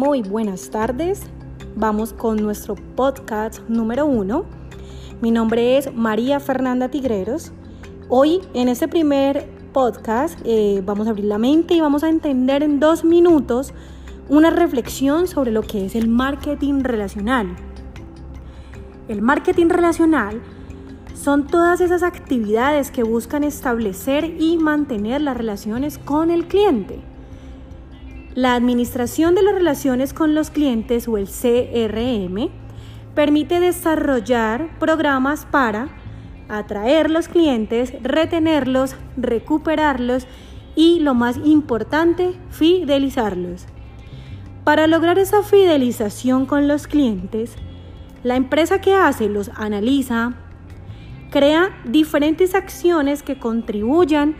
Muy buenas tardes. Vamos con nuestro podcast número uno. Mi nombre es María Fernanda Tigreros. Hoy en este primer podcast eh, vamos a abrir la mente y vamos a entender en dos minutos una reflexión sobre lo que es el marketing relacional. El marketing relacional son todas esas actividades que buscan establecer y mantener las relaciones con el cliente. La administración de las relaciones con los clientes o el CRM permite desarrollar programas para atraer los clientes, retenerlos, recuperarlos y, lo más importante, fidelizarlos. Para lograr esa fidelización con los clientes, la empresa que hace los analiza, crea diferentes acciones que contribuyan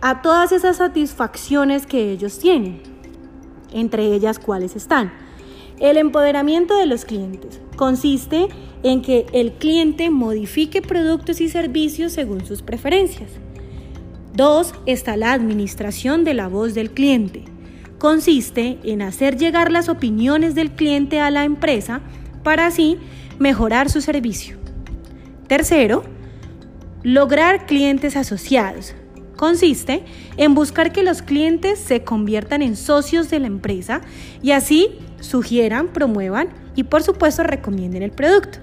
a todas esas satisfacciones que ellos tienen, entre ellas cuáles están. El empoderamiento de los clientes consiste en que el cliente modifique productos y servicios según sus preferencias. Dos, está la administración de la voz del cliente. Consiste en hacer llegar las opiniones del cliente a la empresa para así mejorar su servicio. Tercero, lograr clientes asociados. Consiste en buscar que los clientes se conviertan en socios de la empresa y así sugieran, promuevan y por supuesto recomienden el producto.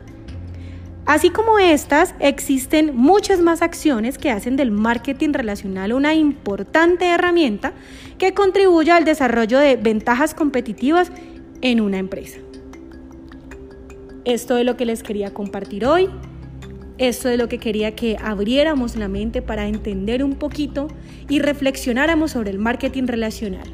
Así como estas, existen muchas más acciones que hacen del marketing relacional una importante herramienta que contribuye al desarrollo de ventajas competitivas en una empresa. Esto es lo que les quería compartir hoy. Esto es lo que quería que abriéramos la mente para entender un poquito y reflexionáramos sobre el marketing relacional.